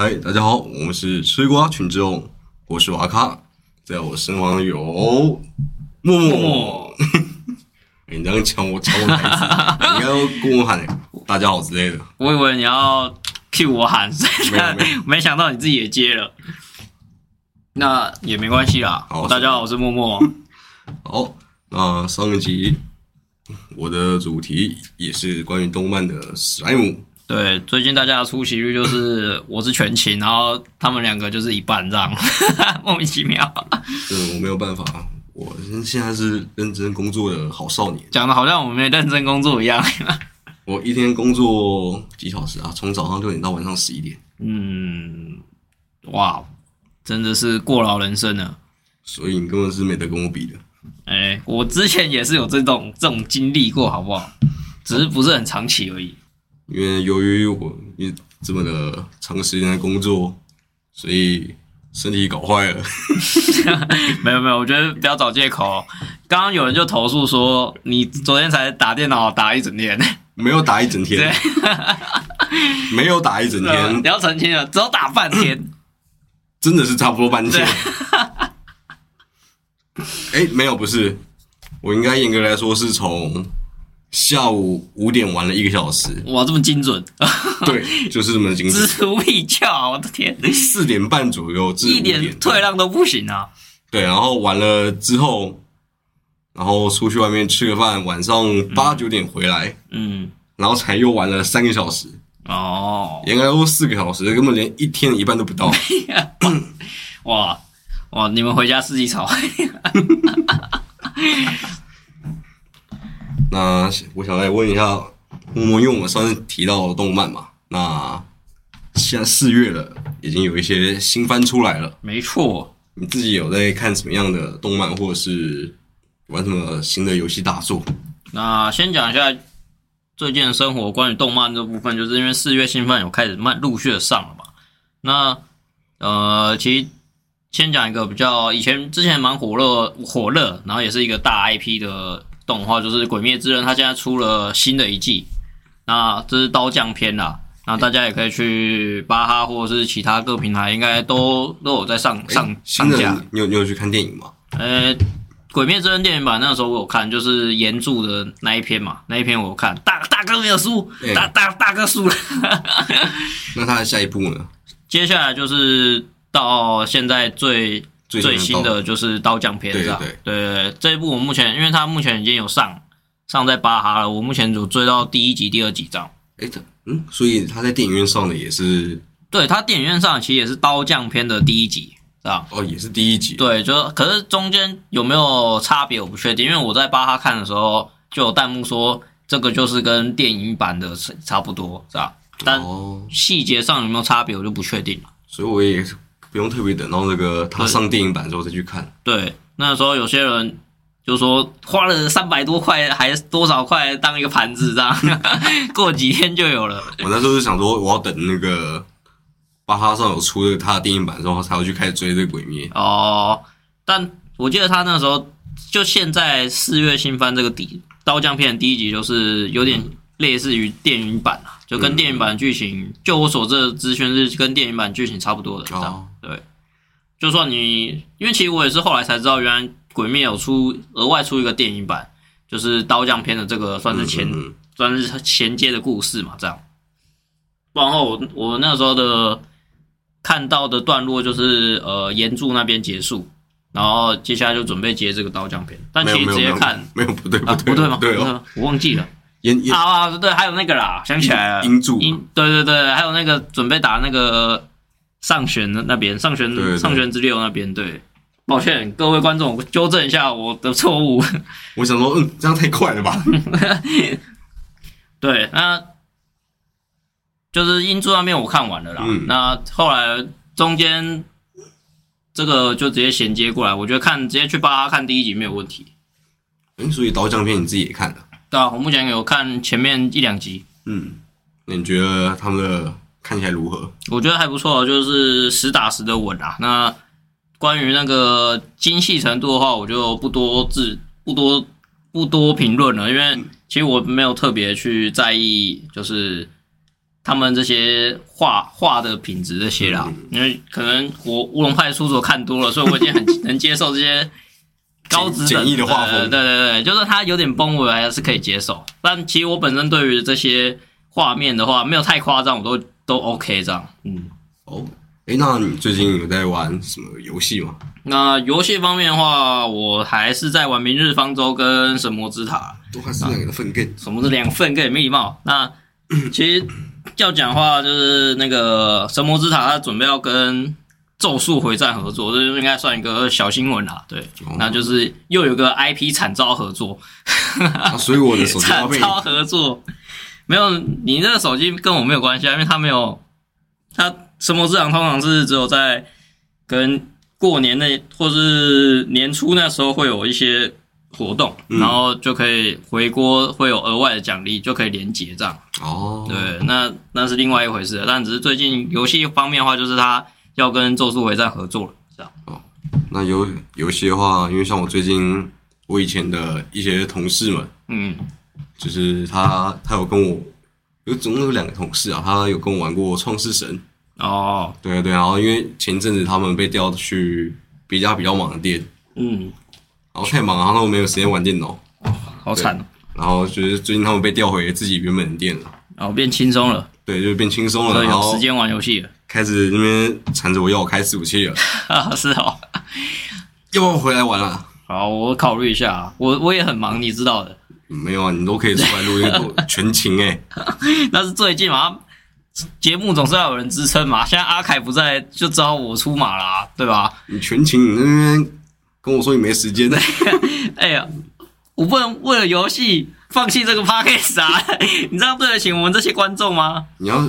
嗨，大家好，我们是吃瓜群众，我是瓦卡，在我身旁有默默。哎你这样抢我抢我台词，你要跟我喊“大家好”之类的。我以为你要 cue 我喊，没没 没想到你自己也接了。那也没关系啦。好大家好，我是默默。好，那上一集我的主题也是关于动漫的史莱姆。对，最近大家的出席率就是 我是全勤，然后他们两个就是一半这样，莫名其妙，对我没有办法，我现在是认真工作的好少年。讲的好像我们没认真工作一样。我一天工作几小时啊？从早上六点到晚上十一点，嗯，哇，真的是过劳人生呢。所以你根本是没得跟我比的。哎、我之前也是有这种这种经历过，好不好？只是不是很长期而已。因为由于我一这么的长时间的工作，所以身体搞坏了。没有没有，我觉得不要找借口。刚刚有人就投诉说，你昨天才打电脑打一整天，没有打一整对天，，没有打一整天你，要澄清了，只有打半天。真的是差不多半对天。哎、没有，不是，我应该严格来说是从下午五点玩了一个小时，哇，这么精准，对，就是这么精锱准。铢必较啊！我的天，四点半左右至一五点点退让都不行啊！对，然后完了之后，然后出去外面吃个饭，晚上八九点回来，嗯，然后才又玩了三个小时，哦，严格来说四个小时，根本连一天一半都不到。哇哇，你们回家自己炒。那我想来问一下默默，因为我们上次提到动漫嘛，那现在四月了，已经有一些新番出来了，没错，你自己有在看什么样的动漫，或者是玩什么新的游戏大作？那先讲一下最近的生活，关于动漫这部分，就是因为四月新番有开始慢陆续的上了嘛。那呃，其实先讲一个比较以前之前蛮火热火热，然后也是一个大 IP 的动画，就是《鬼灭之刃》，它现在出了新的一季，那这是刀匠篇啦。那大家也可以去巴哈或者是其他各平台，应该都都有在上上上新架。你有你有去看电影吗？呃，《鬼灭之刃》电影版那个时候我有看，就是原著的那一篇嘛，那一篇我有看，大大哥没有输，对大大大哥输了。那他的下一步呢？接下来就是到现在最最最新的就是刀匠篇，对这样对对对对，这一部我目前因为它目前已经有上上在巴哈了，我目前有追到第一集、第二集这样。哎，他嗯，所以他在电影院上的也是对，他电影院上其实也是刀匠篇的第一集，是吧。哦，也是第一集。对，就可是中间有没有差别我不确定，因为我在巴哈看的时候就有弹幕说这个就是跟电影版的差不多，是吧？但哦，细节上有没有差别我就不确定了。所以我也不用特别等到那个他上电影版之后再去看。对，那时候有些人就说花了三百多块还多少块当一个盘子这样，过几天就有了。我那时候是想说，我要等那个巴哈上有出这个他的电影版之后，才会去开始追这个鬼灭。哦，但我记得他那时候就现在四月新番这个底刀匠片第一集，就是有点类似于电影版啊，就跟电影版剧情，就我所知的资讯是跟电影版剧情差不多的。这样、哦对，就算你，因为其实我也是后来才知道，原来鬼灭有出额外出一个电影版，就是刀匠篇的这个算是前、算是衔接的故事嘛，这样。然后我我那时候的看到的段落就是呃岩柱那边结束，然后接下来就准备接这个刀匠篇，但没其实直接看没有不对啊不对不对吗？对我忘记了烟烟啊啊对，还有那个啦，想起来了，英柱英对对对，还有那个准备打那个上旋的那边，上旋上旋之六那边，对。抱歉，各位观众，纠正一下我的错误。我想说，嗯，这样太快了吧？对，那就是英柱那边我看完了啦。嗯那后来中间这个就直接衔接过来，我觉得看直接去巴哈看第一集没有问题。嗯，所以刀匠片你自己也看了，对啊，我目前有看前面一两集，嗯，那你觉得他们的看起来如何？我觉得还不错，就是实打实的稳啊。那关于那个精细程度的话，我就不多字不多不多评论了，因为其实我没有特别去在意，就是他们这些画画的品质这些啦，因为可能我乌龙派出所看多了，所以我已经很 能接受这些高质简易的画风对对对，就是它有点崩，我还是可以接受。但其实我本身对于这些画面的话，没有太夸张，我都都 OK 这样。嗯，哦，哎，那你最近有在玩什么游戏吗？那游戏方面的话，我还是在玩《明日方舟》跟《神魔之塔》。都还是两个的分 game，什么是两份更没礼貌？那 其实要讲话就是那个《神魔之塔》，它准备要跟《咒术回战》合作，这就应该算一个小新闻啦。对，哦那就是又有个 IP 惨遭合作，啊所以我的手机 惨遭合作。没有，你那个手机跟我没有关系啊，因为它没有，它神魔之塔通常是只有在跟过年那或是年初那时候会有一些活动，嗯然后就可以回锅，会有额外的奖励，就可以连结这样。哦，对，那那是另外一回事。但只是最近游戏方面的话，就是他要跟咒术回战合作了，这样。哦那游游戏的话，因为像我最近我以前的一些同事们，嗯，就是他他有跟我有总共有两个同事啊，他有跟我玩过创世神，哦，对对，然后因为前阵子他们被调去别家比较忙的店，嗯，然后太忙了，然后没有时间玩电脑，好惨哦，然后就是最近他们被调回自己原本的店了，然后变轻松了，对，就变轻松了，然后有时间玩游戏了。开始那边缠着我要我开伺服器了，啊，是哦。要不要回来玩啊？好，我考虑一下啊。我我也很忙，你知道的。没有啊，你都可以出来录音，都全勤哎、那是最近嘛，节目总是要有人支撑嘛。现在阿凯不在，就只好我出马啦、对吧？你全勤，你那边跟我说你没时间，哎呀，我不能为了游戏放弃这个 podcast 啊！你这样对得起我们这些观众吗？你要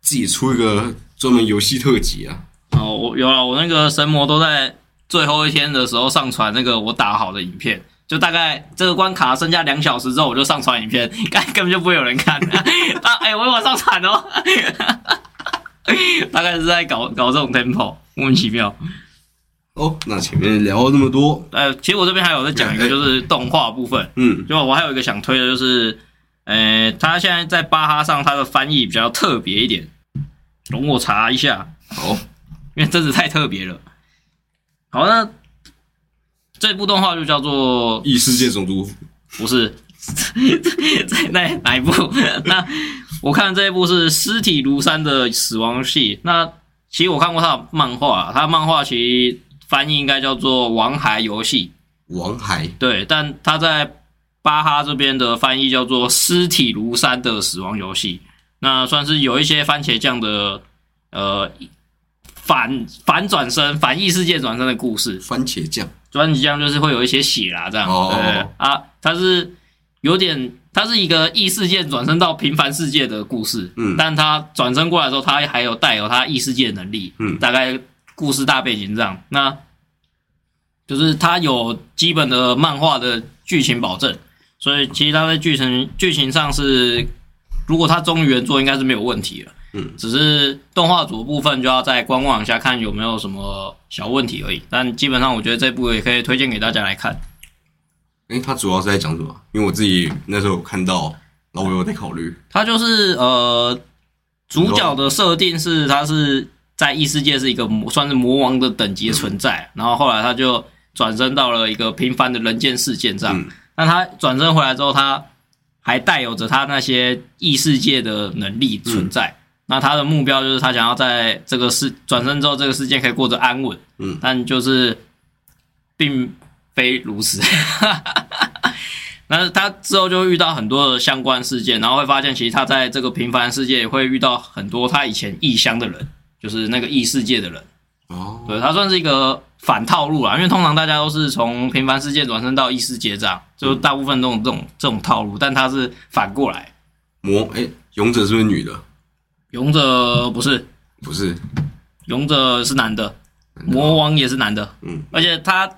自己出一个专门游戏特辑啊！哦，我有了，我那个神魔都在最后一天的时候上传那个我打好的影片，就大概这个关卡剩下两小时之后，我就上传影片，根 根本就不会有人看。啊，哎、我有往上传哦，大概是在搞搞这种 tempo，莫名其妙。哦，那前面聊了那么多，呃，其实我这边还有在讲一个，就是动画部分，嗯，就我还有一个想推的，就是，呃，他现在在巴哈上，他的翻译比较特别一点，容我查一下。好，因为真是太特别了。好，那这部动画就叫做异世界总督，不是 在那哪一部？那我看这一部是《尸体如山的死亡游戏》。那其实我看过他的漫画，他的漫画其实翻译应该叫做《王牌游戏王海》，对，但他在巴哈这边的翻译叫做《尸体如山的死亡游戏》。那算是有一些番茄酱的呃反反转身、反异世界转身的故事。番茄酱，番茄酱就是会有一些血啦，这样。哦对啊，它是有点，它是一个异世界转身到平凡世界的故事。嗯但它转身过来的时候，它还有带有它异世界的能力。嗯大概故事大背景这样。那就是它有基本的漫画的剧情保证，所以其实它在剧情剧情上是，如果它忠于原作，应该是没有问题了。嗯，只是动画组的部分就要再观望一下，看有没有什么小问题而已。但基本上，我觉得这部也可以推荐给大家来看。诶，他主要是在讲什么？因为我自己那时候有看到，然后我有在考虑，它就是呃，主角的设定是他是在异世界是一个魔，算是魔王的等级的存在，然后后来他就转身到了一个平凡的人间世界这样。嗯那他转身回来之后，他还带有着他那些异世界的能力存在。那他的目标就是他想要在这个世转身之后，这个世界可以过得安稳。嗯，但就是并非如此。那他之后就遇到很多的相关事件，然后会发现其实他在这个平凡世界也会遇到很多他以前异乡的人，就是那个异世界的人。哦，对，他算是一个反套路啦，因为通常大家都是从平凡世界转身到异世界这样，就大部分这种这种这种套路，但他是反过来。魔，哎，勇者是不是女的？勇者不是，不是，勇者是男的，魔王也是男的，嗯，而且他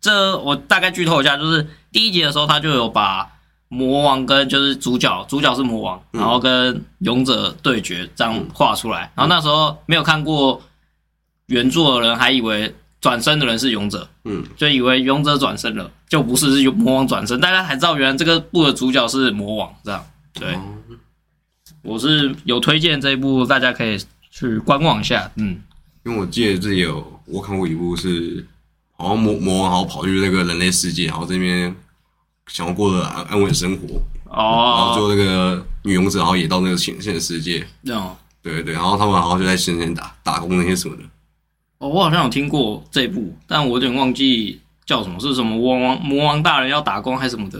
这我大概剧透一下，就是第一集的时候他就有把魔王跟就是主角，主角是魔王，嗯。然后跟勇者对决这样画出来，然后那时候没有看过原作的人还以为转身的人是勇者，嗯，就以为勇者转身了，就不是是魔王转身，大家才知道原来这个部的主角是魔王这样，对。哦，我是有推荐这一部，大家可以去观望一下。嗯，因为我记得这里有我看过一部是，好像魔魔王好像跑去那个人类世界，然后这边想要过着安安稳生活，然后最哦，后那个女勇者，然后也到那个现现实世界。对对对，然后他们好像就在现场打打工那些什么的，哦，我好像有听过这一部，但我有点忘记叫什么，是什么魔王魔王大人要打工还是什么的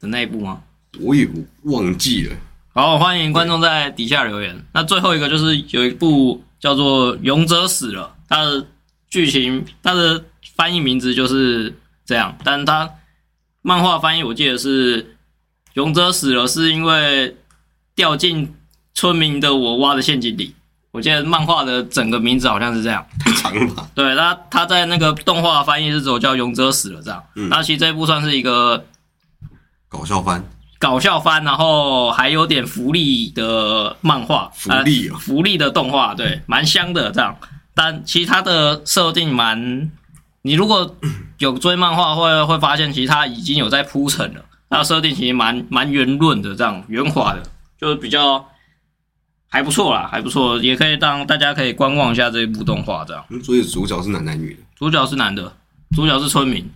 的那一部吗？我也忘记了。好，欢迎观众在底下留言。那最后一个就是有一部叫做《勇者死了》，它的剧情，它的翻译名字就是这样，但它漫画翻译我记得是《勇者死了》，是因为掉进村民的我挖的陷阱里。我记得漫画的整个名字好像是这样。太长了吧？对，他他在那个动画翻译是走叫《勇者死了》这样。嗯那其实这一部算是一个搞笑番，搞笑番，然后还有点福利的漫画，福利哦呃福利的动画，对，蛮香的这样。但其实它的设定蛮，你如果 有追漫画会会发现，其实它已经有在铺陈了。它的设定其实蛮蛮圆润的，这样圆滑的，就是比较还不错啦，还不错，也可以让大家可以观望一下这一部动画这样。嗯所以主角是男男女的，主角是男的，主角是村民，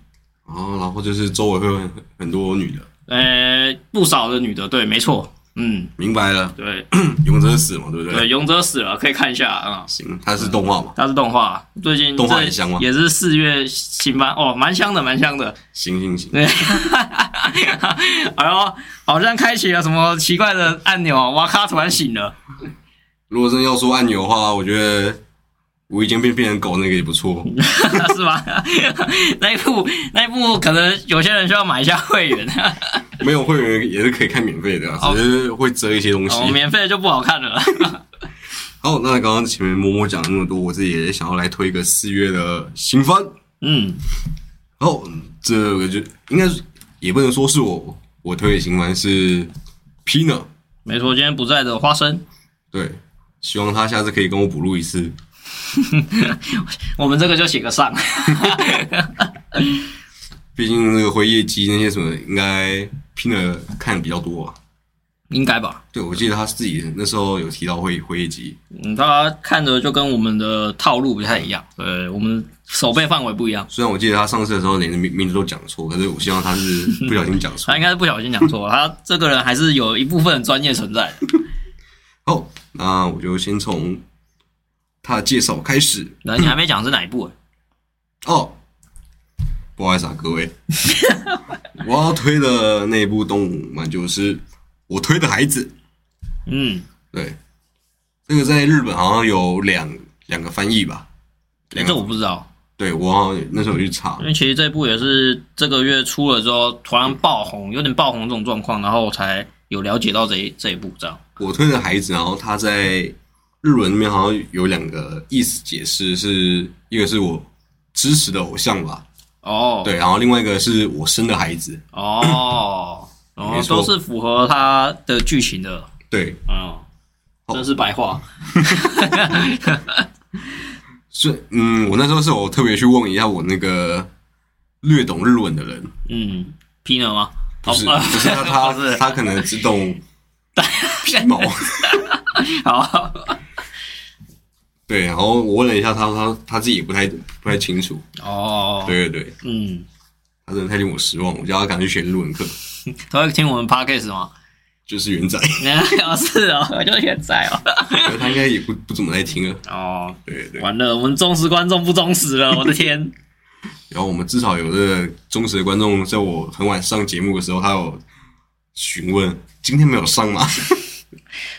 然后然后就是周围会有很很多女的，呃，不少的女的，对，没错，嗯，明白了，对 勇者死嘛，对不对？对，勇者死了，可以看一下啊。行，它是动画嘛，它是动画，最近动画这很香吗也是四月新番哦，蛮香的，蛮香的。行行行，对，哎呦，好像开启了什么奇怪的按钮啊！哇咔，突然醒了。如果真要说按钮的话，我觉得无意间变变成狗那个也不错，是吧？那一部那一部可能有些人需要买一下会员，没有会员也是可以看免费的只是会遮一些东西。哦，免费的就不好看了。好，那刚刚前面默默讲了那么多，我自己也想要来推一个四月的新番。嗯，好，这个就应该是也不能说是我我推的新番是 Pina，没错，今天不在的花生，对，希望他下次可以跟我补录一次。我们这个就写个上。毕竟那个回忆机那些什么，应该 Pina 看比较多啊。应该吧？对，我记得他自己那时候有提到辉辉夜姬，嗯，他看着就跟我们的套路不太一样，对，我们手背范围不一样。虽然我记得他上次的时候连名名字都讲错，可是我希望他是不小心讲错 他。应该是不小心讲错，他这个人还是有一部分专业存在的。好，那我就先从他的介绍开始。那你还没讲是哪一部、欸？哦，不好意思啊，各位，我要推的那部动漫就是我推的孩子。嗯，对，这个在日本好像有两两个翻译吧？欸这我不知道，对我好像那时候有去查因，为其实这部也是这个月出了之后突然爆红，有点爆红这种状况，然后我才有了解到这一这一部这样。我推的孩子，然后他在日文里面好像有两个意思解释，是一个是我支持的偶像吧，哦，对，然后另外一个是我生的孩子，哦，哦没，错都是符合他的剧情的，对，嗯，真是白话。是嗯，我那时候是我特别去问一下我那个略懂日文的人，嗯，Pino 吗？不是，哦不是他他 不是。他可能只懂 皮毛，好，对，然后我问了一下他，他他自己也不太不太清楚，哦，对对对，嗯，他真的太令我失望，我叫他赶紧去学日文课，他会听我们 podcast 吗？就是元仔，哦，是哦，我就现在哦。他应该也不不怎么在听了，哦，对对，完了，我们忠实观众不忠实了，我的天！然后我们至少有这个忠实的观众，在我很晚上节目的时候，他有询问今天没有上吗？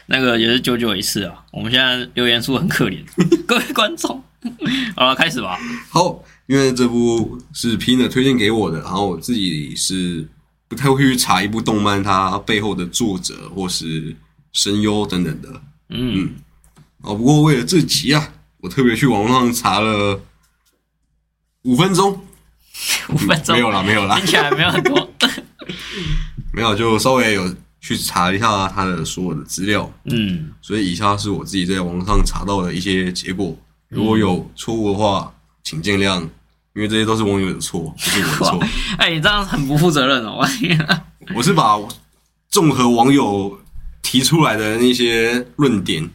那个也是久久一次啊。我们现在留言数很可怜，各位观众。好了，开始吧。好，因为这部是 Pina 推荐给我的，然后我自己是不太会去查一部动漫它背后的作者或是声优等等的。嗯，哦，不过为了这集啊，我特别去网络上查了五分钟，五分钟没有了，没有了听，起来没有很多。没有，就稍微有去查一下他的所有的资料，嗯，所以以下是我自己在网上查到的一些结果，如果有错误的话，请见谅，因为这些都是网友的错，不是我的错。哎、你这样很不负责任哦。我天啊我是把综合网友提出来的那些论点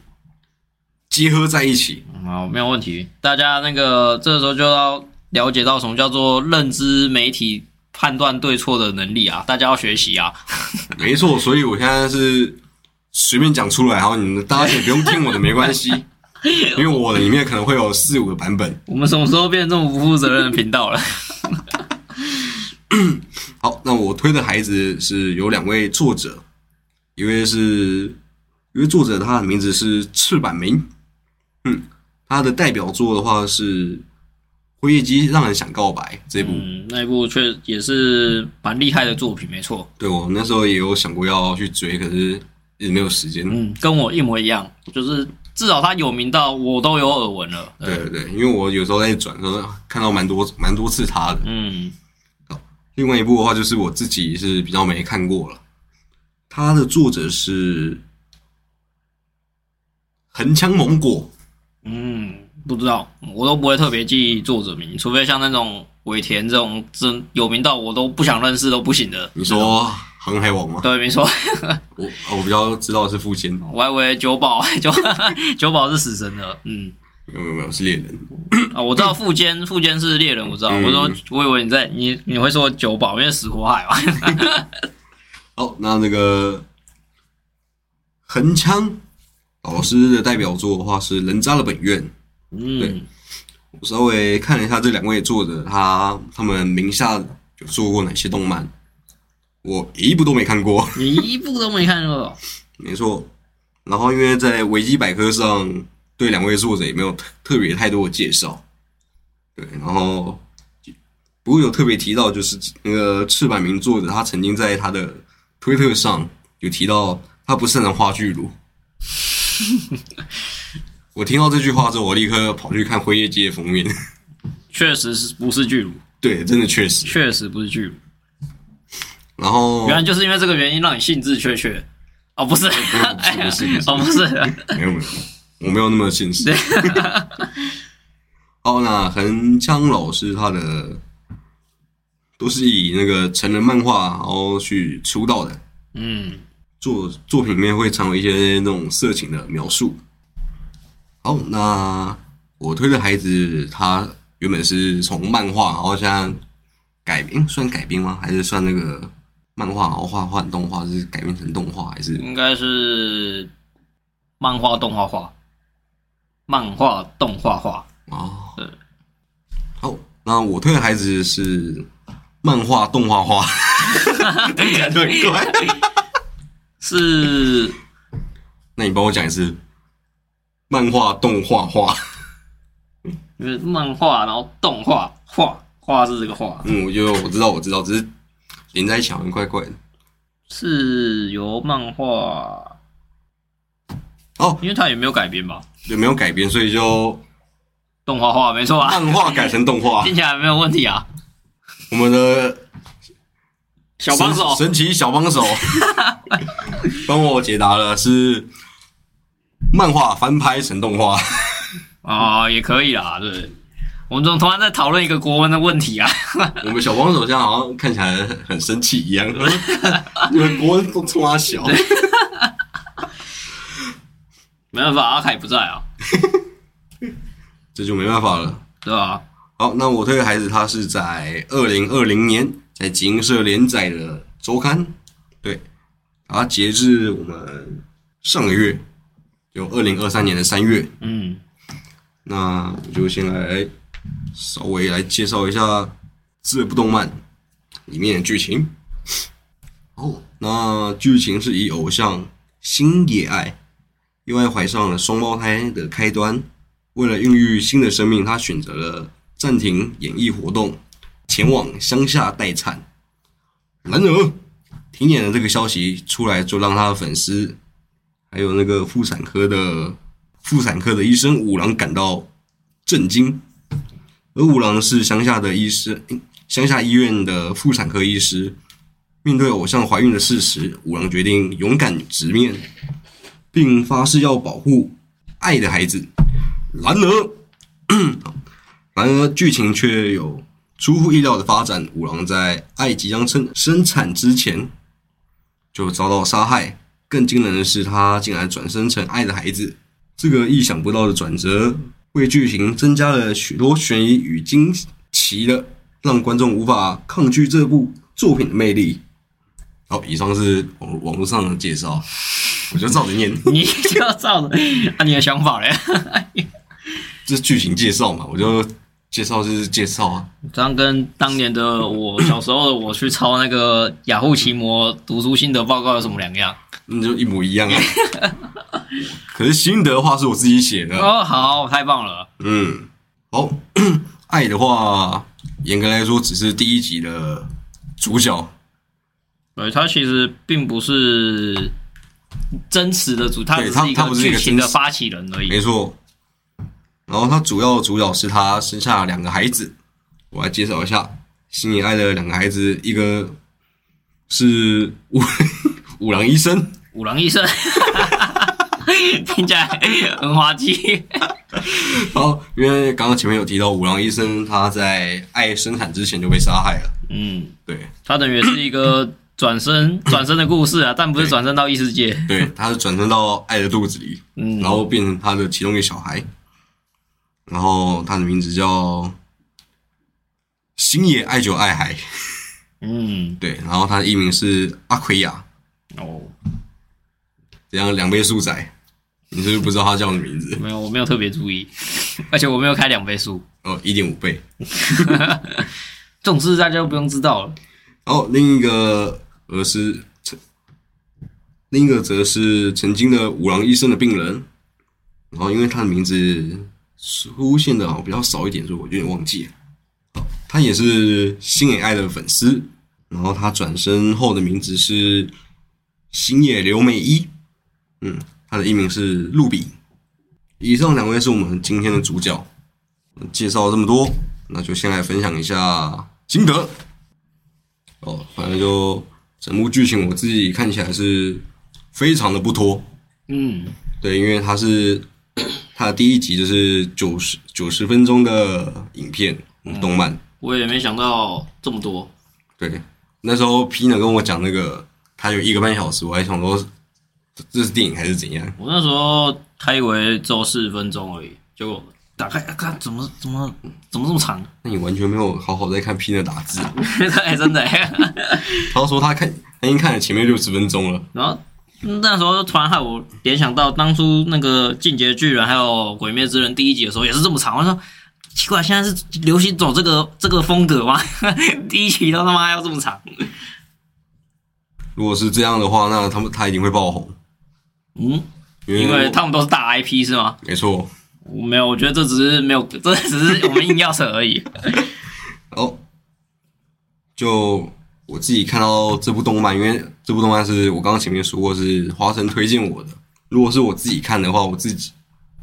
结合在一起。好，没有问题。大家那个这时候就要了解到什么叫做认知媒体判断对错的能力啊，大家要学习啊。没错，所以我现在是随便讲出来，然后你们大家也不用听我的，没关系，因为我的里面可能会有四五个版本。我们什么时候变成这么不负责任的频道了？好，那我推的孩子是有两位作者，一位是一位作者，他的名字是赤坂明，嗯，他的代表作的话是《辉夜姬让人想告白》这部，嗯，那一部确也是蛮厉害的作品，没错。对我那时候也有想过要去追，可是一直没有时间。嗯，跟我一模一样，就是至少他有名到我都有耳闻了。对对对，因为我有时候在转的时候看到蛮多蛮多次他的。嗯，另外一部的话，就是我自己是比较没看过了。他的作者是横枪猛果，嗯，不知道，我都不会特别记作者名，除非像那种尾田这种真有名到我都不想认识都不行的。你说航海王吗？对，没错。我我比较知道的是富坚，我还以为九保 九九保是死神的，嗯，没有没有没有是猎人。啊，我知道富坚富坚是猎人，我知道。嗯我说我以为你在你你会说九保，因为死火海嘛。好，那那个横枪老师的代表作的话是《人渣的本愿》。嗯，我稍微看了一下这两位作者，他他们名下有做过哪些动漫，我一部都没看过。你一部都没看过。没错，然后因为在维基百科上对两位作者也没有特特别太多的介绍，对，然后不过有特别提到就是那个赤坂明作者，他曾经在他的推特上有提到他不擅长画巨乳。我听到这句话之后，我立刻跑去看《辉夜姬》的封面。确实是不是巨乳，对，真的确实。确实不是巨乳。然后原来就是因为这个原因让你兴致缺缺。哦，不是，不是不是 哦，不是，没有没有，我没有那么现实。哦，那横枪老师他的都是以那个成人漫画然后去出道的，嗯，作作品里面会常有一些那种色情的描述。好，那我推的孩子他原本是从漫画，然后现在改编，算改编吗？还是算那个漫画，然后画换动画，是改编成动画，还是应该是漫画动画画，漫画动画画。哦，对。好，那我推的孩子是漫画动画画，听起来就很怪。是那你帮我讲一次，漫画动画画。就是漫画，然后动画画画是这个画，嗯，我就我知道我知道，只是连在一起好像怪怪的。是由漫画哦，因为它也没有改编吧？也没有改编，所以就动画画没错啊，漫画改成动画。听起来没有问题啊。我们的小帮手神神奇小帮手 帮我解答了，是漫画翻拍成动画。啊、也可以啦，对。我们怎么突然在讨论一个国文的问题啊？我们小帮手现在好像看起来很很生气一样，你们国文都冲他小。没办法，阿凯不在啊，这就没办法了。对吧？好，那我推的孩子他是在二零二零年在集英社连载的周刊，对，啊截至我们上个月，就二零二三年的三月，嗯，那我就先来稍微来介绍一下这部动漫里面的剧情。哦，那剧情是以偶像星野爱意外怀上了双胞胎的开端。为了孕育新的生命，她选择了暂停演艺活动，前往乡下待产。然而，停演的这个消息出来，就让他的粉丝还有那个妇产科的妇产科的医生五郎感到震惊。而五郎是乡下的医师，乡下医院的妇产科医师。面对偶像怀孕的事实，五郎决定勇敢直面，并发誓要保护爱的孩子。然而，然而剧情却有出乎意料的发展。五郎在爱即将生生产之前，就遭到杀害，更惊人的是，他竟然转生成爱的孩子。这个意想不到的转折，为剧情增加了许多悬疑与惊奇的，让观众无法抗拒这部作品的魅力。好，以上是网网络上的介绍，我就照着念。你就要照着，按、你的想法嘞？这是剧情介绍嘛，我就介绍就是介绍啊。这样跟当年的我小时候的我去抄那个雅虎奇摩读书心得报告有什么两样？那就一模一样啊。可是心得的话是我自己写的。哦，好，太棒了。嗯，好，爱的话，严格来说只是第一集的主角。对，他其实并不是真实的主，他对只是一个剧情的发起人而已。没错。然后他主要的主角是他生下两个孩子，我来介绍一下心里爱的两个孩子，一个是五五郎医生，五郎医生，听起来很滑稽。好，因为刚刚前面有提到五郎医生他在爱生产之前就被杀害了，嗯，对。他等于是一个转身 转身的故事啊，但不是转身到异世界。对，他是转身到爱的肚子里，嗯，然后变成他的其中一个小孩，然后他的名字叫星野爱久爱海，嗯，对，然后他的艺名是阿奎亚，哦，这样两倍数仔，你是不是不知道他叫什么名字？没有，我没有特别注意，而且我没有开两倍速，哦，一点五倍。这种事大家都不用知道了。然后另一个则是曾，另一个则是曾经的五郎医生的病人，然后因为他的名字出现的好像比较少一点，所以我有点忘记了。好他也是星野爱的粉丝，然后他转身后的名字是星野留美一，嗯，他的艺名是露比。以上两位是我们今天的主角，介绍了这么多，那就先来分享一下心得。哦，反正就整部剧情我自己看起来是非常的不拖，嗯，对，因为它是 它的第一集就是九十九十分钟的影片、动漫，我也没想到这么多。对，那时候 P 呢跟我讲那个它有一个半小时，我还想说这这是电影还是怎样？我那时候还以为只有四十分钟而已，结果打开啊看怎么怎么怎么这么长？那你完全没有好好在看 P 的打字，哎，真的欸。他说他看他已经看了前面六十分钟了，然后那时候突然害我联想到当初那个《进阶巨人》还有《鬼灭之刃》第一集的时候也是这么长，我说奇怪，现在是流行走这个这个风格吗？第一集都他妈要这么长？如果是这样的话，那他们他一定会爆红，嗯，因为他们都是大 IP 是吗？没错。我没有，我觉得这只是没有，这只是我们硬要扯而已。哦，就我自己看到这部动漫，因为这部动漫是我刚刚前面说过是花生推荐我的。如果是我自己看的话，我自己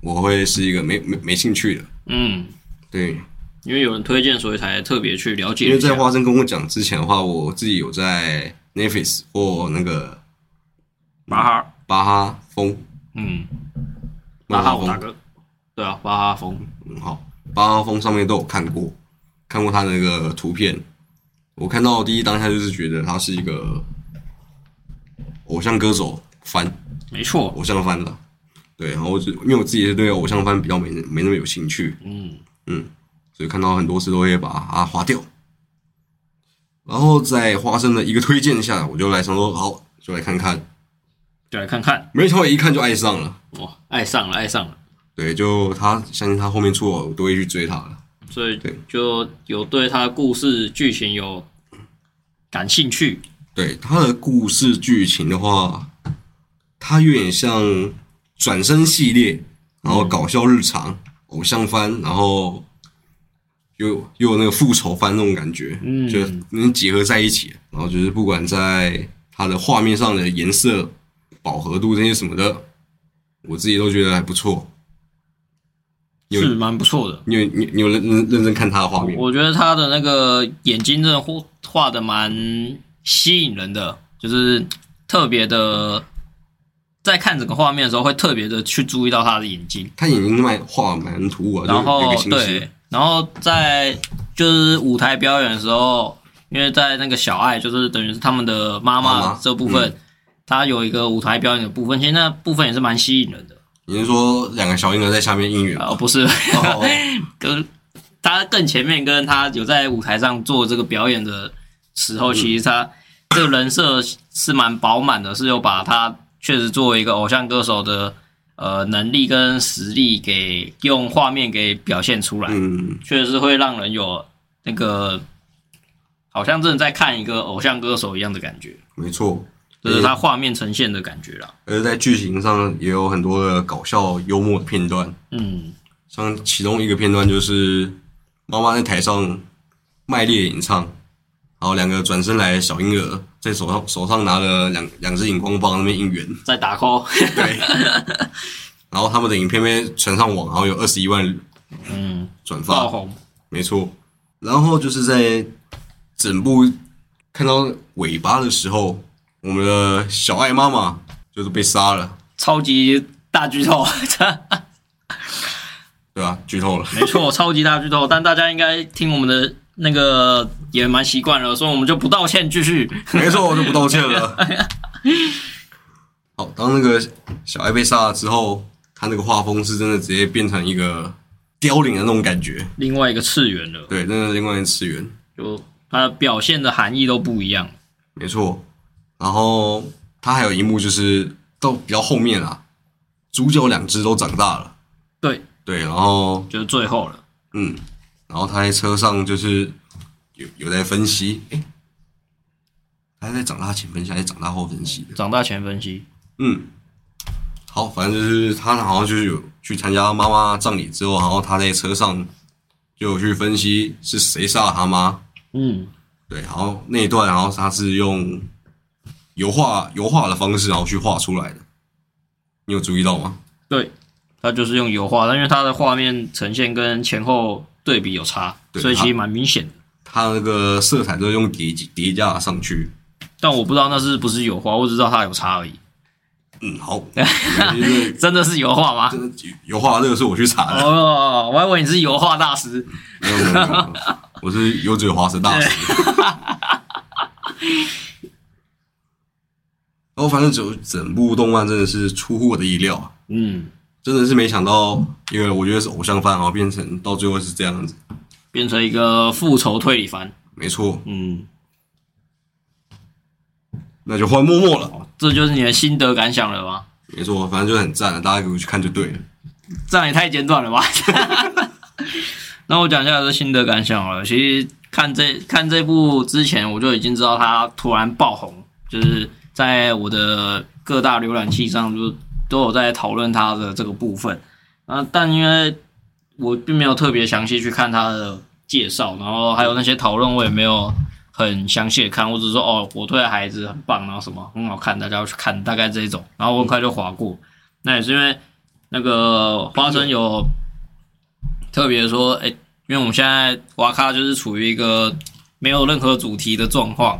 我会是一个没没没兴趣的。嗯，对，因为有人推荐，所以才特别去了解因为。在花生跟我讲之前的话，我自己有在 Netflix 或那个巴哈，巴哈风嗯，巴哈风，巴哈我大哥，对啊，巴哈风，嗯好，巴哈风上面都有看过，看过他的那个图片。我看到第一当下就是觉得他是一个偶像歌手翻。没错，偶像翻了。对，然后我就因为我自己是对偶像番比较没没那么有兴趣，嗯，所以看到很多次都会把它划掉。然后在花生的一个推荐下，我就来想说，好，就来看看。就来看看，没错，一看就爱上了。哇，爱上了，爱上了，对，就他相信他后面出了，我都会去追他的。所以对就有对他的故事剧情有感兴趣。对他的故事剧情的话，他有点像转身系列，然后搞笑日常、偶像番，然后又又有那个复仇番那种感觉，嗯就能结合在一起。然后就是不管在它的画面上的颜色、饱和度这些什么的，我自己都觉得还不错。有是蛮不错的。你有你你有认认认真看他的画面？我觉得他的那个眼睛真的画画的蛮吸引人的，就是特别的，在看整个画面的时候会特别的去注意到他的眼睛，他眼睛蛮画得蛮突兀啊，然后对，然后在就是舞台表演的时候，因为在那个小爱就是等于是他们的妈妈这部分，他有一个舞台表演的部分，其实那部分也是蛮吸引人的。你是说两个小婴儿在下面应援？哦，不是，哦。跟他更前面跟他有在舞台上做这个表演的时候，其实他这个人设是蛮饱满的，是有把他确实作为一个偶像歌手的呃能力跟实力给用画面给表现出来，嗯，确实是会让人有那个好像真的在看一个偶像歌手一样的感觉，没错。这是他画面呈现的感觉啦。而在剧情上也有很多的搞笑幽默的片段，嗯，像其中一个片段就是妈妈在台上卖力演唱，然后两个转身来的小婴儿在手上手上拿了两两只荧光棒那边应援，在打 call，对，然后他们的影片被传上网，然后有二十一万嗯，转发，爆红，没错。然后就是在整部看到尾巴的时候，我们的小爱妈妈就是被杀了，超级大剧透。对吧？剧透了，没错，超级大剧透，但大家应该听我们的那个也蛮习惯了，所以我们就不道歉，继续。没错，我就不道歉了。好，当那个小爱被杀了之后，他那个画风是真的直接变成一个凋零的那种感觉，另外一个次元了，对，真的另外一个次元，就他的表现的含义都不一样。没错。然后他还有一幕就是到比较后面啊，主角两只都长大了，对，对，然后就是最后了。嗯，然后他在车上就是有有在分析，诶，他在长大前分析还是长大后分析的？长大前分析，嗯，好，反正就是他好像就是有去参加妈妈葬礼之后，然后他在车上就有去分析是谁杀了他妈，嗯，对，然后那一段，然后他是用油画油画的方式，然后去画出来的，你有注意到吗？对，他就是用油画，但因为他的画面呈现跟前后对比有差，对所以其实蛮明显的。他那个色彩都是用叠叠加上去，但我不知道那是不是油画，我只知道它有差而已。嗯，好，真的是油画吗？真的油画这个是我去查的，哦，我还以为你是油画大师。没有没有没有，没有我是油嘴滑舌大师。然 后反正整整部动漫真的是出乎我的意料啊，嗯，真的是没想到，因为我觉得是偶像番，然后变成到最后是这样子。变成一个复仇推理番。没错，嗯，那就换默默了。这就是你的心得感想了吗？没错，反正就很赞了，大家给我去看就对了。这样也太简短了吧？那我讲一下我的心得感想好了。其实看这看这部之前，我就已经知道它突然爆红，就是在我的各大浏览器上就都有在讨论它的这个部分。啊，但因为我并没有特别详细去看他的介绍，然后还有那些讨论，我也没有很详细的看，我只是说哦，我推的孩子很棒，然后什么很好看，大家要去看，大概这一种，然后我很快就划过。那也是因为那个花生有特别说，哎、因为我们现在瓦卡就是处于一个没有任何主题的状况，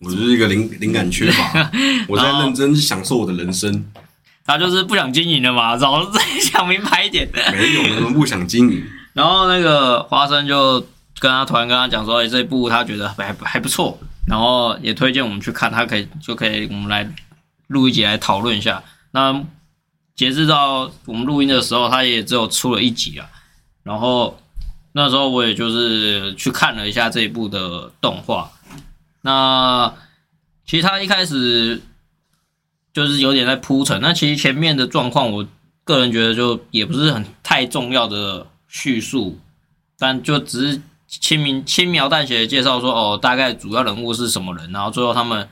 我就是一个灵灵感缺乏，我在认真享受我的人生，他就是不想经营了嘛，早就 想明白一点。没有人不想经营。然后那个花生就跟他突然跟他讲说，哎、这部他觉得还还不错，然后也推荐我们去看，他可以就可以我们来录一集来讨论一下。那截至到我们录音的时候，他也只有出了一集啊。然后那时候我也就是去看了一下这一部的动画。那其实他一开始就是有点在铺陈，那其实前面的状况，我个人觉得就也不是很太重要的叙述，但就只是轻明轻描淡写的介绍说，哦，大概主要人物是什么人，然后最后他们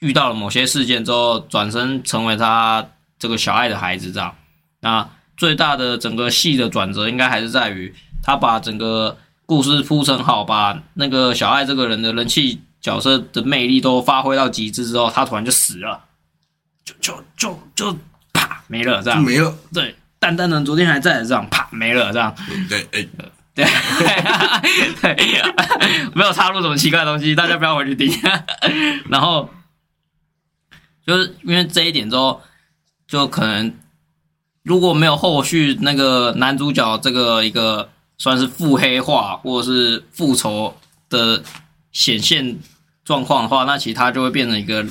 遇到了某些事件之后，转身成为他这个小爱的孩子这样。那最大的整个戏的转折，应该还是在于他把整个故事铺陈好，把那个小爱这个人的人气角色的魅力都发挥到极致之后，他突然就死了，就就就就啪没了这样。没了，对，蛋蛋呢昨天还在这样，啪没了这样。对，哎，对，对，没有插入什么奇怪的东西，大家不要回去听。然后就是因为这一点之后，就可能如果没有后续那个男主角这个一个算是腹黑化或者是复仇的显现状况的话，那其实他就会变成一个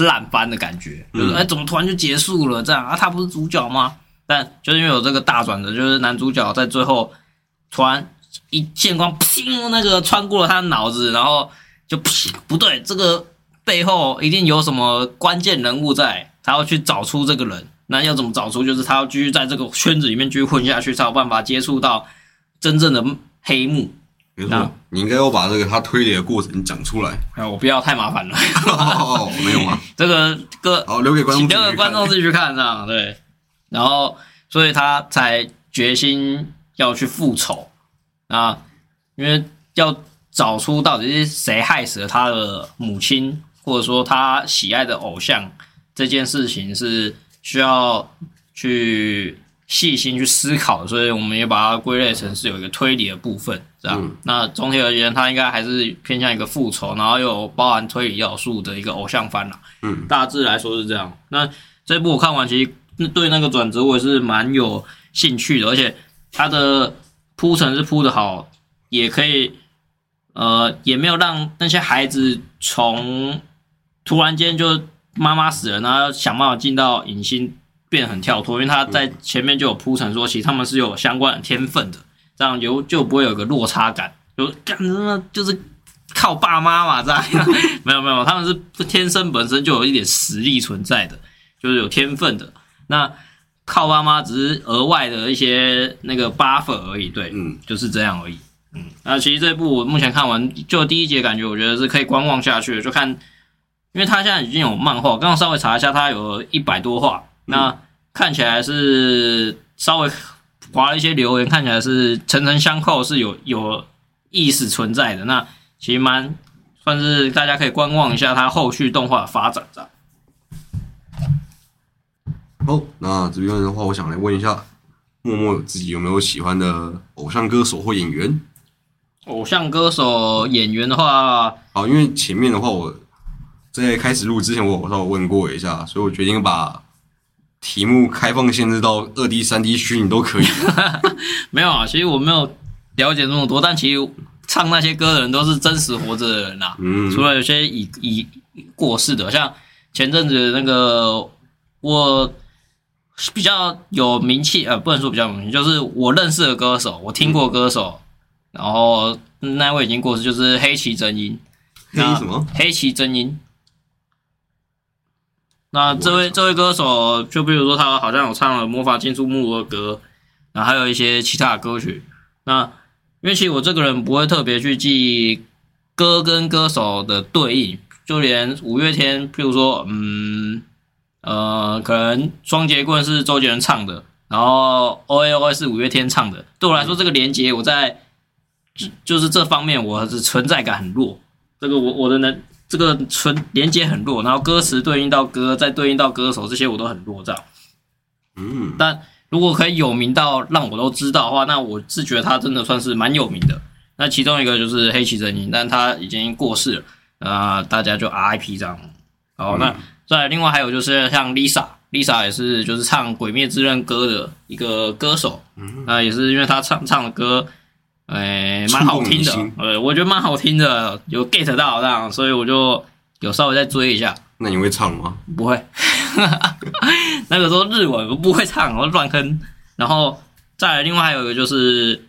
烂番的感觉，就是哎、怎么突然就结束了这样啊？他不是主角吗？但就是因为有这个大转折，就是男主角在最后突然一剑光，砰，那个穿过了他的脑子，然后就砰，不对，这个背后一定有什么关键人物在，他要去找出这个人。那要怎么找出？就是他要继续在这个圈子里面继续混下去，才有办法接触到真正的黑幕。没那错，你应该要把这个他推理的过程讲出来。哎，我不要太麻烦了，哦，没有吗？这个歌好，留给观众。留给观众自己去看，这样对。然后，所以他才决心要去复仇啊，因为要找出到底是谁害死了他的母亲，或者说他喜爱的偶像，这件事情是需要去细心去思考的，所以我们也把它归类成是有一个推理的部分，这样。嗯那总体而言，它应该还是偏向一个复仇，然后又有包含推理要素的一个偶像番啦。嗯，大致来说是这样。那这部我看完，其实对那个转折我也是蛮有兴趣的，而且它的铺陈是铺的好，也可以呃，也没有让那些孩子从突然间就妈妈死了，然后想办法进到影星变得很跳脱，因为他在前面就有铺陈说，其实他们是有相关的天分的，这样有就不会有个落差感，就干什么就是靠爸妈嘛，这样。没有没有，他们是天生本身就有一点实力存在的，就是有天分的。那靠爸妈只是额外的一些那个 buff 而已，对，嗯，就是这样而已。嗯，那其实这部我目前看完，就第一节感觉我觉得是可以观望下去的，就看，因为它现在已经有漫画，刚刚稍微查一下，它有一百多话，那看起来是稍微划了一些留言，看起来是层层相扣，是有有意思存在的。那其实蛮算是大家可以观望一下它后续动画的发展，这样。好，那这边的话，我想来问一下，默默自己有没有喜欢的偶像歌手或演员？偶像歌手演员的话，好，因为前面的话，我在开始录之前，我有稍微问过一下，所以我决定把题目开放限制到二 D、三 D 虚拟都可以。没有啊，其实我没有了解那么多，但其实唱那些歌的人都是真实活着的人啊。嗯，除了有些已已过世的，像前阵子那个我比较有名气，呃，不能说比较有名气，就是我认识的歌手，我听过歌手，然后那位已经过世，就是黑崎真音。黑什么？黑崎真音。那这位这位歌手，就比如说他好像有唱了《魔法金属木》的歌，然后还有一些其他的歌曲。那因为其实我这个人不会特别去记歌跟歌手的对应，就连五月天，譬如说，嗯，呃，可能双节棍是周杰伦唱的，然后 O A O A 是五月天唱的，对我来说，这个连接我在就就是这方面我是存在感很弱。这个我我的能这个纯连接很弱，然后歌词对应到歌，再对应到歌手，这些我都很弱这样。嗯，但如果可以有名到让我都知道的话，那我是觉得他真的算是蛮有名的。那其中一个就是黑崎真音，但他已经过世了，呃，大家就 RIP 这样。好，那再另外还有就是像 Lisa，Lisa 也是就是唱《鬼灭之刃》歌的一个歌手，那、也是因为他唱唱的歌，诶、蛮好听的呃，我觉得蛮好听的，有 get 到这样，所以我就有稍微再追一下。那你会唱吗？不会，那个时候日文我不会唱，我乱哼。然后再来，另外还有一个就是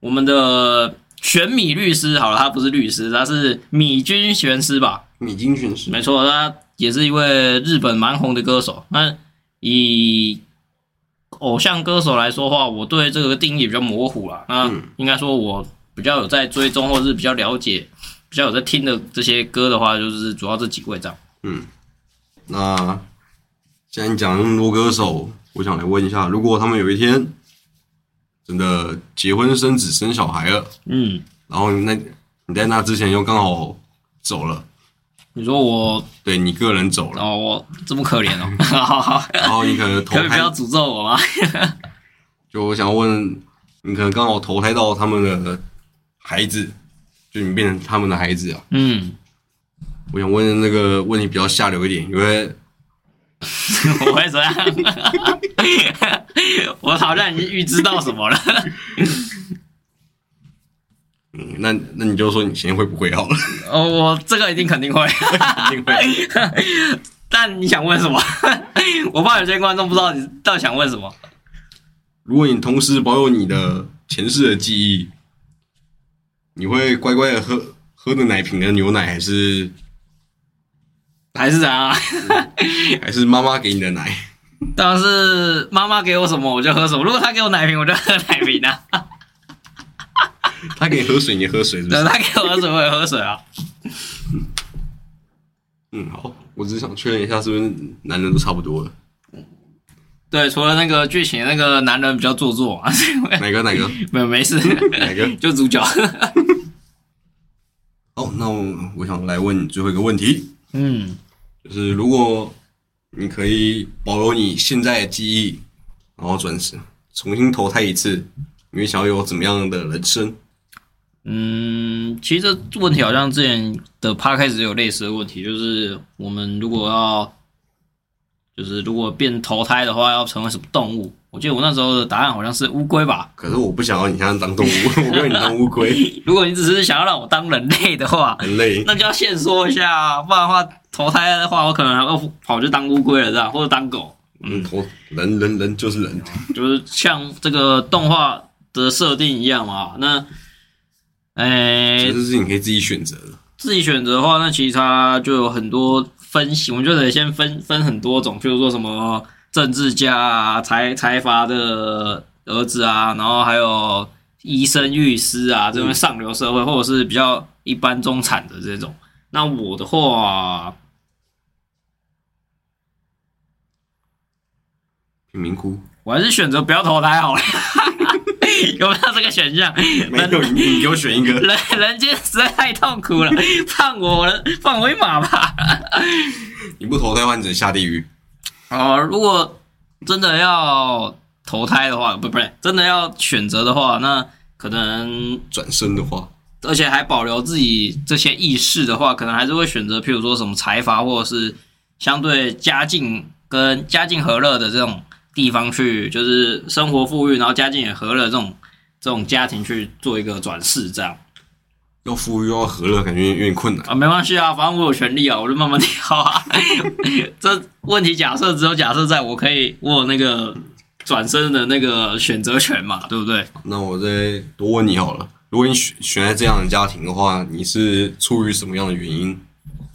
我们的玄米律师，好了，他不是律师，他是米津玄师吧？米津玄师。没错，他也是一位日本蛮红的歌手。那以偶像歌手来说的话，我对这个定义比较模糊啦。那嗯应该说，我比较有在追踪，或是比较了解、比较有在听的这些歌的话，就是主要这几位这样。嗯，那既然你讲那么多歌手，我想来问一下，如果他们有一天真的结婚生子生小孩了，嗯，然后那你在那之前又刚好走了，你说我对你个人走了，哦，我这么可怜哦，然后你可能 投胎可以不要，诅咒我吗？就我想问，你可能刚好投胎到他们的孩子，就你变成他们的孩子啊。嗯，我想问那个问题比较下流一点，因为我会怎样？我好像已经预知到什么了。你，那那你就说你先会不会好了，哦，我这个一定肯定会。一定会。但你想问什么？我怕有些观众不知道你到底想问什么。如果你同时保有你的前世的记忆，你会乖乖的喝喝的奶瓶的牛奶，还是还是怎样啊？还是妈妈给你的奶？当然是妈妈给我什么我就喝什么。如果她给我奶瓶，我就喝奶瓶啊。他给你喝水，你喝水是不对，是？他给我喝水，我也喝水啊。嗯，好，我只是想确认一下，是不是男人都差不多了？对，除了那个剧情，那个男人比较做作啊，哪个哪个 没有没事，哪个？就主角。哦，那我我想来问你最后一个问题，嗯，就是如果你可以保留你现在的记忆，然后转世重新投胎一次，你会想要有怎么样的人生？嗯，其实这问题好像之前的趴开始有类似的问题，就是我们如果要，就是如果变投胎的话，要成为什么动物？我记得我那时候的答案好像是乌龟吧。可是我不想要你现在当动物，我要你当乌龟，如果你只是想要让我当人类的话，人类。那就要现说一下啊，不然的话投胎的话，我可能还要跑去当乌龟了这样，或者当狗。嗯，投人人人就是人，就是像这个动画的设定一样嘛。那，诶、这是你可以自己选择的。自己选择的话，那其实它就有很多分析，我们就得先分分很多种，譬如说什么政治家啊、财财阀的儿子啊，然后还有医生、律师啊，这种上流社会，或者是比较一般中产的这种。那我的话，贫民窟我还是选择不要投胎好了。有没有这个选项？没有，你你给我选一个。人人间实在太痛苦了，放我了，放我一马吧。你不投胎的话，你只能下地狱。哦，如果真的要投胎的话，不不对，真的要选择的话，那可能转身的话，而且还保留自己这些意识的话，可能还是会选择，譬如说什么财阀或者是相对家境跟家境和乐的这种地方去，就是生活富裕，然后家境也和乐这种这种家庭去做一个转世，这样要富裕又要和乐，感觉有点困难。啊，没关系啊，反正我有权利啊，我就慢慢挑啊。这问题假设只有假设在我可以，我有那个转身的那个选择权嘛，对不对？那我再多问你好了，如果你选选在这样的家庭的话，你是出于什么样的原因？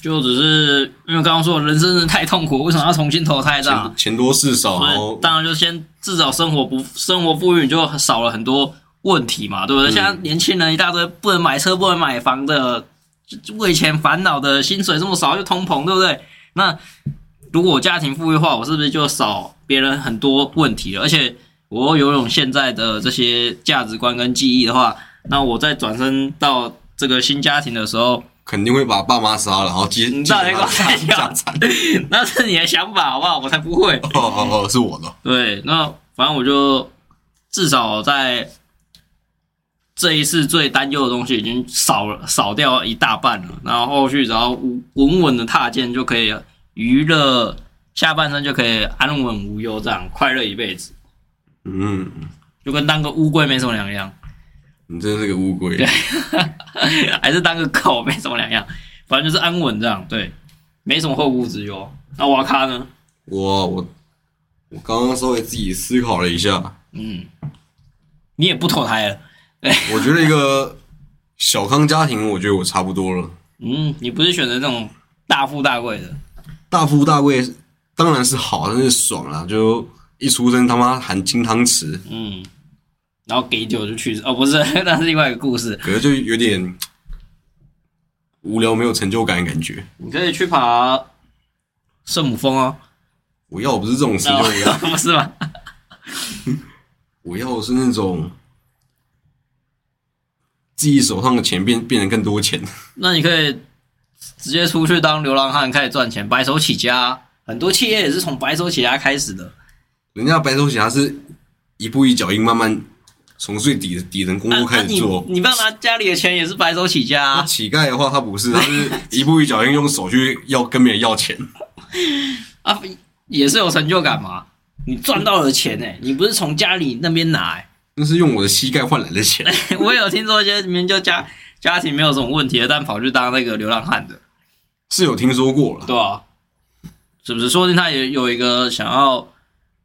就只是因为刚刚说人生真的太痛苦，为什么要重新投胎这样钱？钱多事少，然后当然就先至少生活不生活富裕，你就少了很多问题嘛，对不对？嗯现在年轻人一大堆不能买车、不能买房的，为钱烦恼的，薪水这么少又通膨，对不对？那如果我家庭富裕化，我是不是就少别人很多问题了？而且我又拥有现在的这些价值观跟记忆的话，那我在转身到这个新家庭的时候，肯定会把爸妈杀了，然后接接你到底他的给我看家产。那是你的想法好不好？我才不会。哦哦哦，是我的。对，那反正我就至少在这一次最担忧的东西已经少了少掉一大半了，然后后续只要稳稳的踏进就可以娱乐下半生就可以安稳无忧，这样快乐一辈子，嗯，就跟当个乌龟没什么两样，你真是个乌龟。还是当个狗没什么两样，反正就是安稳这样，对，没什么后顾之忧。那瓦卡呢？我我我刚刚稍微自己思考了一下，嗯，你也不投胎了。我觉得一个小康家庭，我觉得我差不多了。嗯，你不是选择那种大富大贵的，大富大贵当然是好，但是爽啦，就一出生他妈含金汤匙，嗯，然后给酒就去世，哦，不是，那是另外一个故事。可是就有点无聊，没有成就感的感觉。你可以去爬圣母峰哦，我要的不是这种成就感，不是吗？我要的是那种自己手上的钱变变成更多钱。那你可以直接出去当流浪汉，开始赚钱，白手起家。很多企业也是从白手起家开始的。人家白手起家是一步一脚印，慢慢从最底底层工作开始做。你不要拿家里的钱也是白手起家、乞丐的话，他不是，他是 一步一脚印，用手去要跟别人要钱。啊，也是有成就感嘛。你赚到了钱呢、你不是从家里那边拿、欸。那是用我的膝盖换来的钱。我有听说一些里面就家家庭没有什么问题的，但跑去当那个流浪汉的，是有听说过了，对吧、是不是？说不定他也有一个想要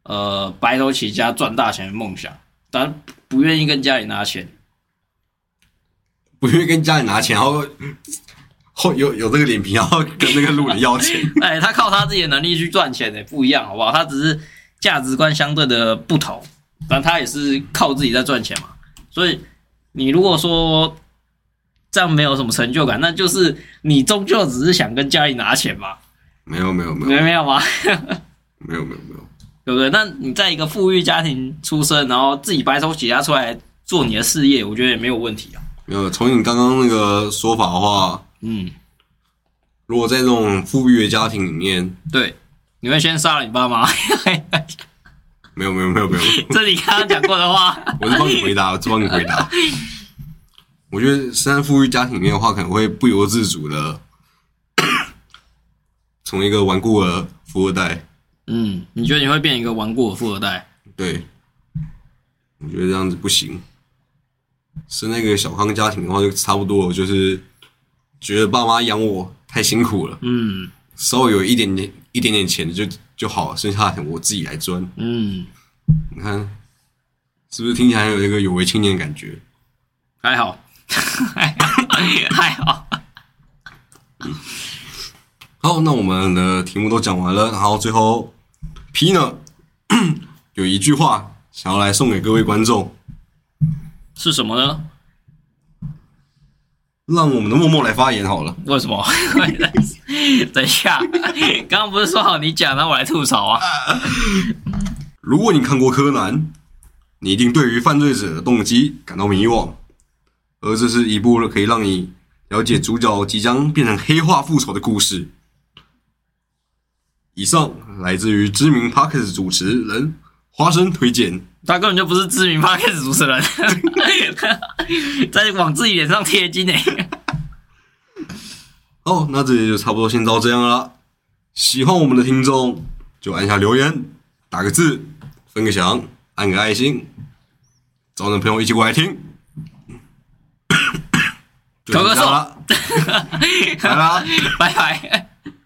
呃白手起家赚大钱的梦想，但不愿意跟家里拿钱。不愿意跟家里拿钱，然后后有有这个脸皮，然后跟那个路人要钱。哎，他靠他自己的能力去赚钱哎，不一样，好不好？他只是价值观相对的不同，但他也是靠自己在赚钱嘛。所以你如果说这样没有什么成就感，那就是你终究只是想跟家里拿钱嘛，没有没有没有没没有吗？没有没有没有，对不对？那你在一个富裕家庭出生，然后自己白手起家出来做你的事业，我觉得也没有问题啊。没有。从你刚刚那个说法的话，嗯，如果在这种富裕的家庭里面，对，你会先杀了你爸妈，没有没有没有没有，这是你刚刚讲过的话。我是帮你回答，我是帮你回答。我觉得生在富裕家庭里面的话，可能会不由自主的从一个顽固的富二代，嗯，你觉得你会变一个顽固的富二代？对，我觉得这样子不行。是那个小康家庭的话，就差不多就是觉得爸妈养我太辛苦了，嗯稍微有一点点一点点钱就就好了，剩下的钱我自己来赚。嗯，你看，是不是听起来有一个有为青年的感觉？还好，还好。好，那我们的题目都讲完了，然后最后 P 呢 有一句话想要来送给各位观众，是什么呢？让我们的默默来发言好了。为什么？等一下，刚刚不是说好你讲，然后我来吐槽啊？如果你看过柯南，你一定对于犯罪者的动机感到迷惘，而这是一部可以让你了解主角即将变成黑化复仇的故事。以上来自于知名 p o d c a s t 主持人花生推荐。他根本就不是知名 p o d 主持人，在往自己脸上贴金呢、哦，那这里就差不多先到这样了。喜欢我们的听众就按下留言，打个字，分个享，按个爱心，找你的朋友一起过来听。就咳咳这样了。拜拜。